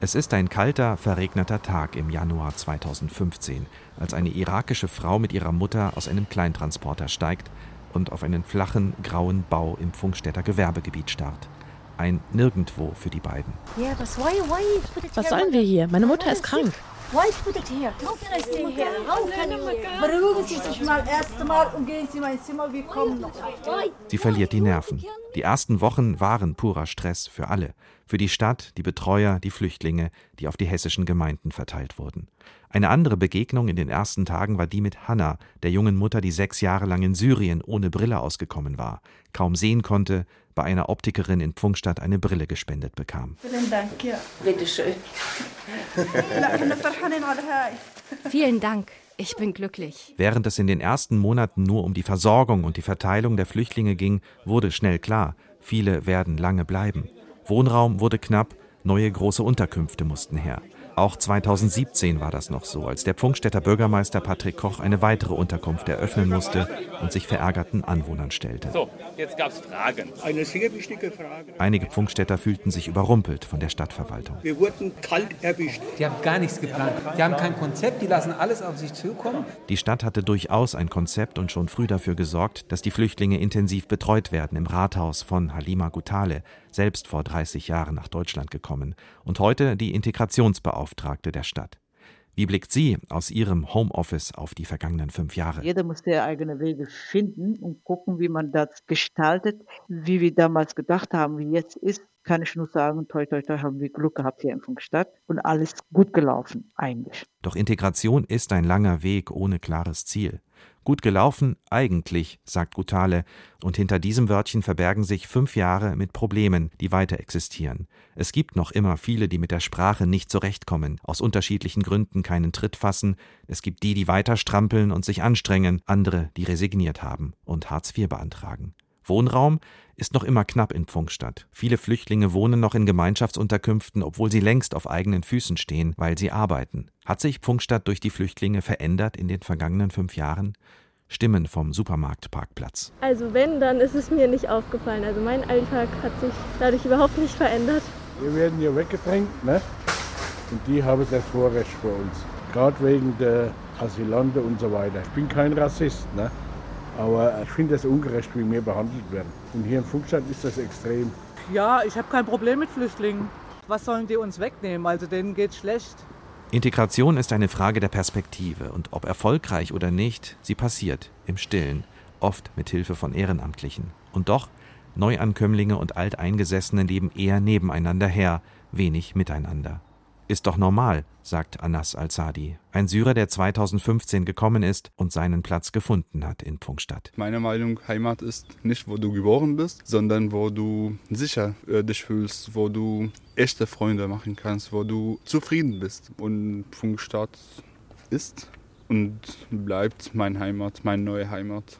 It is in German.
Es ist ein kalter, verregneter Tag im Januar 2015, als eine irakische Frau mit ihrer Mutter aus einem Kleintransporter steigt und auf einen flachen, grauen Bau im Funkstädter Gewerbegebiet starrt. Ein Nirgendwo für die beiden. Was sollen wir hier? Meine Mutter ist krank. Why put it here? How can I stay here? How can? Beruhigen Sie sich mal erst mal und gehen Sie in mein Zimmer. Wir kommen noch. Sie verliert die Nerven. Die ersten Wochen waren purer Stress für alle. Für die Stadt, die Betreuer, die Flüchtlinge, die auf die hessischen Gemeinden verteilt wurden. Eine andere Begegnung in den ersten Tagen war die mit Hanna, der jungen Mutter, die sechs Jahre lang in Syrien ohne Brille ausgekommen war, kaum sehen konnte, bei einer Optikerin in Pfungstadt eine Brille gespendet bekam. Vielen Dank, ja. Bitteschön. Vielen Dank. Ich bin glücklich. Während es in den ersten Monaten nur um die Versorgung und die Verteilung der Flüchtlinge ging, wurde schnell klar, viele werden lange bleiben. Wohnraum wurde knapp, neue große Unterkünfte mussten her. Auch 2017 war das noch so, als der Pfungstädter Bürgermeister Patrick Koch eine weitere Unterkunft eröffnen musste und sich verärgerten Anwohnern stellte. So, jetzt gab es Fragen. Eine sehr wichtige Frage. Einige Pfungstädter fühlten sich überrumpelt von der Stadtverwaltung. Wir wurden kalt erwischt. Die haben gar nichts geplant. Die haben kein Konzept, die lassen alles auf sich zukommen. Die Stadt hatte durchaus ein Konzept und schon früh dafür gesorgt, dass die Flüchtlinge intensiv betreut werden im Rathaus von Halima Gutale, selbst vor 30 Jahren nach Deutschland gekommen und heute die Integrationsbeauftragte der Stadt. Wie blickt sie aus ihrem Homeoffice auf die vergangenen fünf Jahre? Jeder muss seine eigene Wege finden und gucken, wie man das gestaltet. Wie wir damals gedacht haben, wie jetzt ist, kann ich nur sagen, toi, toi, toi, haben wir Glück gehabt hier in Funkstadt und alles gut gelaufen, eigentlich. Doch Integration ist ein langer Weg ohne klares Ziel. Gut gelaufen, eigentlich, sagt Gutale, und hinter diesem Wörtchen verbergen sich fünf Jahre mit Problemen, die weiter existieren. Es gibt noch immer viele, die mit der Sprache nicht zurechtkommen, aus unterschiedlichen Gründen keinen Tritt fassen, es gibt die, die weiter strampeln und sich anstrengen, andere, die resigniert haben und Hartz IV beantragen. Wohnraum ist noch immer knapp in Pfungstadt. Viele Flüchtlinge wohnen noch in Gemeinschaftsunterkünften, obwohl sie längst auf eigenen Füßen stehen, weil sie arbeiten. Hat sich Pfungstadt durch die Flüchtlinge verändert in den vergangenen fünf Jahren? Stimmen vom Supermarktparkplatz. Also wenn, dann ist es mir nicht aufgefallen. Also mein Alltag hat sich dadurch überhaupt nicht verändert. Wir werden hier weggedrängt, ne? Und die haben das Vorrecht vor uns. Gerade wegen der Asylante und so weiter. Ich bin kein Rassist, ne? Aber ich finde es ungerecht, wie wir behandelt werden. Und hier in Funkstadt ist das extrem. Ja, ich habe kein Problem mit Flüchtlingen. Was sollen die uns wegnehmen? Also denen geht's schlecht. Integration ist eine Frage der Perspektive und ob erfolgreich oder nicht, sie passiert im Stillen, oft mit Hilfe von Ehrenamtlichen. Und doch, Neuankömmlinge und Alteingesessene leben eher nebeneinander her, wenig miteinander. Ist doch normal, sagt Anas al-Sadi, ein Syrer, der 2015 gekommen ist und seinen Platz gefunden hat in Pfungstadt. Meine Meinung, Heimat ist nicht, wo du geboren bist, sondern wo du sicher äh, dich fühlst, wo du echte Freunde machen kannst, wo du zufrieden bist. Und Pfungstadt ist und bleibt meine Heimat, meine neue Heimat.